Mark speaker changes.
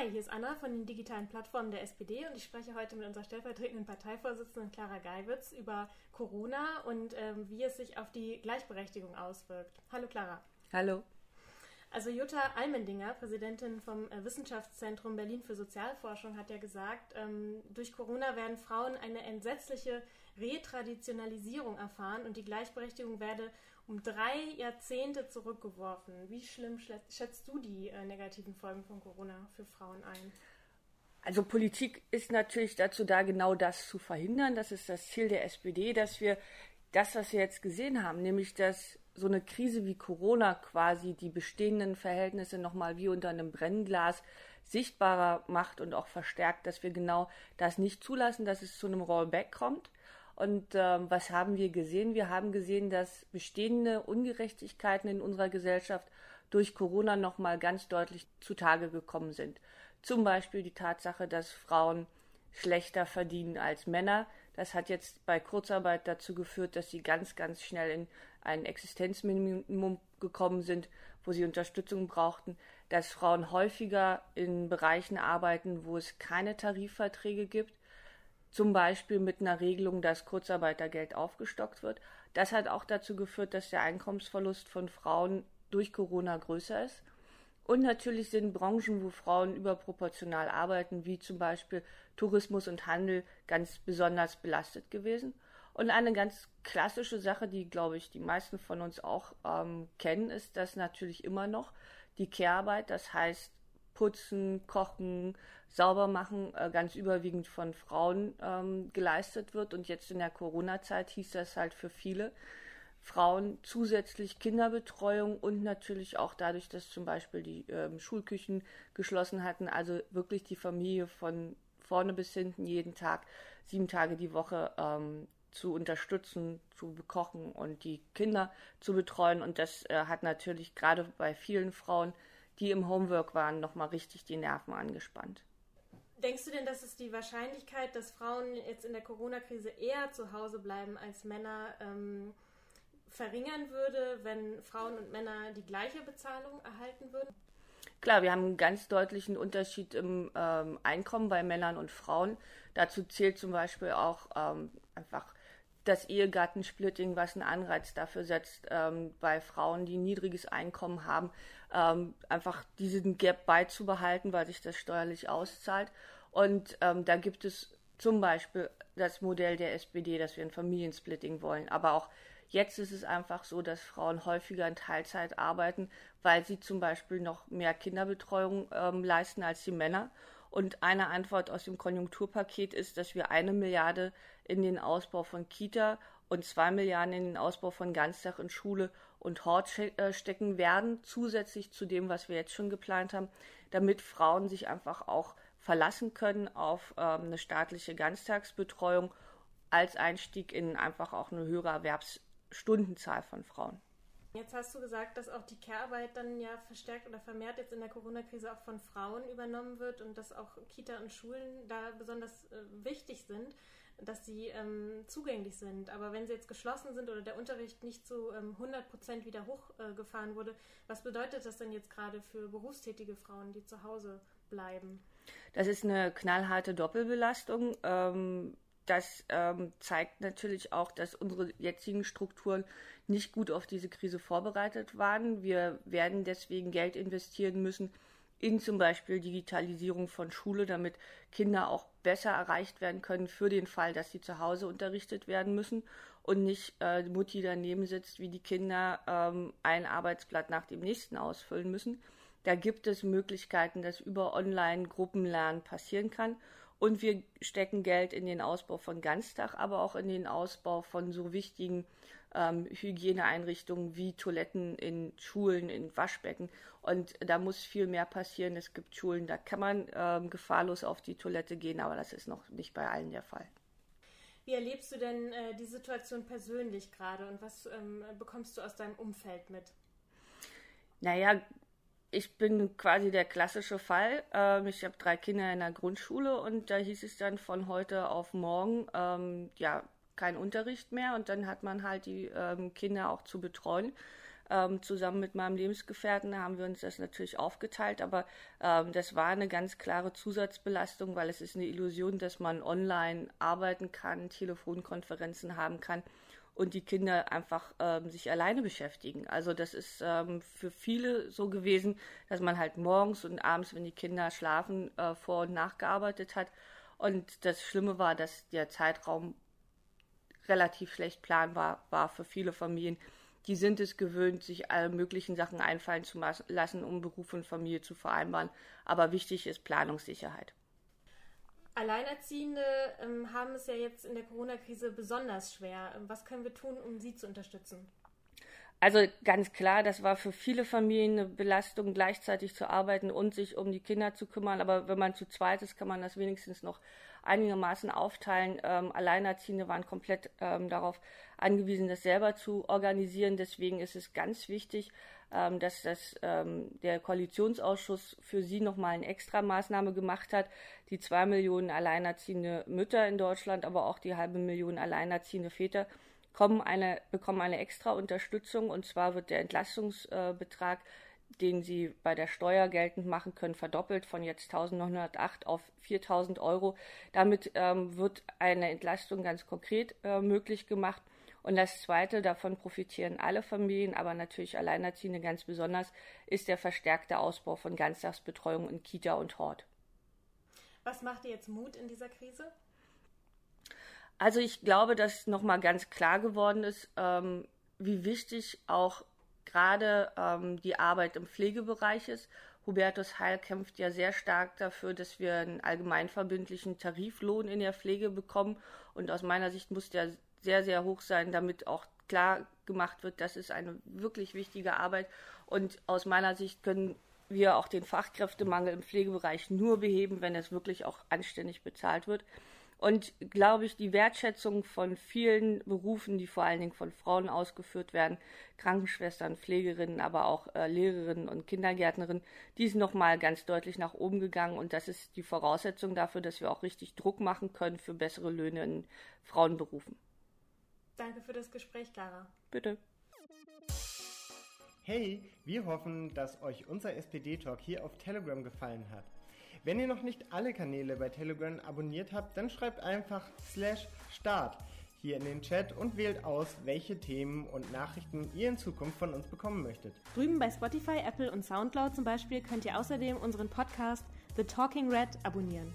Speaker 1: Hi, hier ist Anna von den digitalen Plattformen der SPD und ich spreche heute mit unserer stellvertretenden Parteivorsitzenden Clara Geiwitz über Corona und ähm, wie es sich auf die Gleichberechtigung auswirkt. Hallo Clara.
Speaker 2: Hallo.
Speaker 1: Also Jutta Almendinger, Präsidentin vom äh, Wissenschaftszentrum Berlin für Sozialforschung, hat ja gesagt, ähm, durch Corona werden Frauen eine entsetzliche Retraditionalisierung erfahren und die Gleichberechtigung werde um drei Jahrzehnte zurückgeworfen. Wie schlimm schätzt du die äh, negativen Folgen von Corona für Frauen ein?
Speaker 2: Also Politik ist natürlich dazu da, genau das zu verhindern. Das ist das Ziel der SPD, dass wir das, was wir jetzt gesehen haben, nämlich dass so eine Krise wie Corona quasi die bestehenden Verhältnisse nochmal wie unter einem Brennglas sichtbarer macht und auch verstärkt, dass wir genau das nicht zulassen, dass es zu einem Rollback kommt. Und ähm, was haben wir gesehen? Wir haben gesehen, dass bestehende Ungerechtigkeiten in unserer Gesellschaft durch Corona nochmal ganz deutlich zutage gekommen sind. Zum Beispiel die Tatsache, dass Frauen schlechter verdienen als Männer. Das hat jetzt bei Kurzarbeit dazu geführt, dass sie ganz, ganz schnell in ein Existenzminimum gekommen sind, wo sie Unterstützung brauchten, dass Frauen häufiger in Bereichen arbeiten, wo es keine Tarifverträge gibt, zum Beispiel mit einer Regelung, dass Kurzarbeitergeld aufgestockt wird. Das hat auch dazu geführt, dass der Einkommensverlust von Frauen durch Corona größer ist. Und natürlich sind Branchen, wo Frauen überproportional arbeiten, wie zum Beispiel Tourismus und Handel, ganz besonders belastet gewesen. Und eine ganz klassische Sache, die, glaube ich, die meisten von uns auch ähm, kennen, ist, dass natürlich immer noch die Kehrarbeit, das heißt Putzen, Kochen, sauber machen, äh, ganz überwiegend von Frauen ähm, geleistet wird. Und jetzt in der Corona-Zeit hieß das halt für viele Frauen zusätzlich Kinderbetreuung und natürlich auch dadurch, dass zum Beispiel die ähm, Schulküchen geschlossen hatten, also wirklich die Familie von vorne bis hinten jeden Tag, sieben Tage die Woche ähm, zu unterstützen, zu bekochen und die Kinder zu betreuen. Und das äh, hat natürlich gerade bei vielen Frauen, die im Homework waren, nochmal richtig die Nerven angespannt.
Speaker 1: Denkst du denn, dass es die Wahrscheinlichkeit, dass Frauen jetzt in der Corona-Krise eher zu Hause bleiben als Männer, ähm, verringern würde, wenn Frauen und Männer die gleiche Bezahlung erhalten würden?
Speaker 2: Klar, wir haben einen ganz deutlichen Unterschied im ähm, Einkommen bei Männern und Frauen. Dazu zählt zum Beispiel auch ähm, einfach das Ehegattensplitting, was einen Anreiz dafür setzt, ähm, bei Frauen, die ein niedriges Einkommen haben, ähm, einfach diesen Gap beizubehalten, weil sich das steuerlich auszahlt. Und ähm, da gibt es zum Beispiel das Modell der SPD, dass wir ein Familiensplitting wollen, aber auch Jetzt ist es einfach so, dass Frauen häufiger in Teilzeit arbeiten, weil sie zum Beispiel noch mehr Kinderbetreuung ähm, leisten als die Männer. Und eine Antwort aus dem Konjunkturpaket ist, dass wir eine Milliarde in den Ausbau von Kita und zwei Milliarden in den Ausbau von Ganztag in Schule und Hort äh, stecken werden, zusätzlich zu dem, was wir jetzt schon geplant haben, damit Frauen sich einfach auch verlassen können auf ähm, eine staatliche Ganztagsbetreuung als Einstieg in einfach auch eine höhere Erwerbsstundenzahl von Frauen.
Speaker 1: Jetzt hast du gesagt, dass auch die Care-Arbeit dann ja verstärkt oder vermehrt jetzt in der Corona-Krise auch von Frauen übernommen wird und dass auch Kita und Schulen da besonders äh, wichtig sind, dass sie ähm, zugänglich sind. Aber wenn sie jetzt geschlossen sind oder der Unterricht nicht zu ähm, 100 Prozent wieder hochgefahren äh, wurde, was bedeutet das denn jetzt gerade für berufstätige Frauen, die zu Hause bleiben?
Speaker 2: Das ist eine knallharte Doppelbelastung. Ähm, das ähm, zeigt natürlich auch, dass unsere jetzigen Strukturen nicht gut auf diese Krise vorbereitet waren. Wir werden deswegen Geld investieren müssen in zum Beispiel Digitalisierung von Schule, damit Kinder auch besser erreicht werden können für den Fall, dass sie zu Hause unterrichtet werden müssen und nicht äh, Mutti daneben sitzt, wie die Kinder ähm, ein Arbeitsblatt nach dem nächsten ausfüllen müssen. Da gibt es Möglichkeiten, dass über Online-Gruppenlernen passieren kann. Und wir stecken Geld in den Ausbau von Ganztag, aber auch in den Ausbau von so wichtigen ähm, Hygieneeinrichtungen wie Toiletten in Schulen, in Waschbecken. Und da muss viel mehr passieren. Es gibt Schulen, da kann man ähm, gefahrlos auf die Toilette gehen, aber das ist noch nicht bei allen der Fall.
Speaker 1: Wie erlebst du denn äh, die Situation persönlich gerade und was ähm, bekommst du aus deinem Umfeld mit?
Speaker 2: Naja, ich bin quasi der klassische Fall. Ähm, ich habe drei Kinder in der Grundschule und da hieß es dann von heute auf morgen, ähm, ja, kein Unterricht mehr und dann hat man halt die ähm, Kinder auch zu betreuen. Ähm, zusammen mit meinem Lebensgefährten haben wir uns das natürlich aufgeteilt, aber ähm, das war eine ganz klare Zusatzbelastung, weil es ist eine Illusion, dass man online arbeiten kann, Telefonkonferenzen haben kann und die Kinder einfach ähm, sich alleine beschäftigen. Also das ist ähm, für viele so gewesen, dass man halt morgens und abends, wenn die Kinder schlafen, äh, vor und nachgearbeitet hat. Und das Schlimme war, dass der Zeitraum relativ schlecht planbar war für viele Familien. Die sind es gewöhnt, sich alle möglichen Sachen einfallen zu lassen, um Beruf und Familie zu vereinbaren. Aber wichtig ist Planungssicherheit.
Speaker 1: Alleinerziehende ähm, haben es ja jetzt in der Corona-Krise besonders schwer. Ähm, was können wir tun, um sie zu unterstützen?
Speaker 2: Also ganz klar, das war für viele Familien eine Belastung, gleichzeitig zu arbeiten und sich um die Kinder zu kümmern. Aber wenn man zu zweit ist, kann man das wenigstens noch einigermaßen aufteilen. Ähm, Alleinerziehende waren komplett ähm, darauf angewiesen, das selber zu organisieren. Deswegen ist es ganz wichtig, ähm, dass das, ähm, der Koalitionsausschuss für sie nochmal eine Extramaßnahme gemacht hat. Die zwei Millionen alleinerziehende Mütter in Deutschland, aber auch die halbe Million alleinerziehende Väter kommen eine, bekommen eine extra Unterstützung und zwar wird der Entlastungsbetrag, den sie bei der Steuer geltend machen können, verdoppelt von jetzt 1908 auf 4000 Euro. Damit ähm, wird eine Entlastung ganz konkret äh, möglich gemacht. Und das Zweite, davon profitieren alle Familien, aber natürlich Alleinerziehende ganz besonders, ist der verstärkte Ausbau von Ganztagsbetreuung in Kita und Hort.
Speaker 1: Was macht dir jetzt Mut in dieser Krise?
Speaker 2: Also ich glaube, dass nochmal ganz klar geworden ist, ähm, wie wichtig auch gerade ähm, die Arbeit im Pflegebereich ist. Hubertus Heil kämpft ja sehr stark dafür, dass wir einen allgemeinverbindlichen Tariflohn in der Pflege bekommen. Und aus meiner Sicht muss der sehr, sehr hoch sein, damit auch klar gemacht wird, das ist eine wirklich wichtige Arbeit. Und aus meiner Sicht können wir auch den Fachkräftemangel im Pflegebereich nur beheben, wenn es wirklich auch anständig bezahlt wird. Und glaube ich, die Wertschätzung von vielen Berufen, die vor allen Dingen von Frauen ausgeführt werden, Krankenschwestern, Pflegerinnen, aber auch äh, Lehrerinnen und Kindergärtnerinnen, die ist nochmal ganz deutlich nach oben gegangen. Und das ist die Voraussetzung dafür, dass wir auch richtig Druck machen können für bessere Löhne in Frauenberufen.
Speaker 1: Danke für das Gespräch, Clara.
Speaker 2: Bitte.
Speaker 3: Hey, wir hoffen, dass euch unser SPD-Talk hier auf Telegram gefallen hat. Wenn ihr noch nicht alle Kanäle bei Telegram abonniert habt, dann schreibt einfach slash start hier in den Chat und wählt aus, welche Themen und Nachrichten ihr in Zukunft von uns bekommen möchtet.
Speaker 1: Drüben bei Spotify, Apple und Soundcloud zum Beispiel könnt ihr außerdem unseren Podcast The Talking Red abonnieren.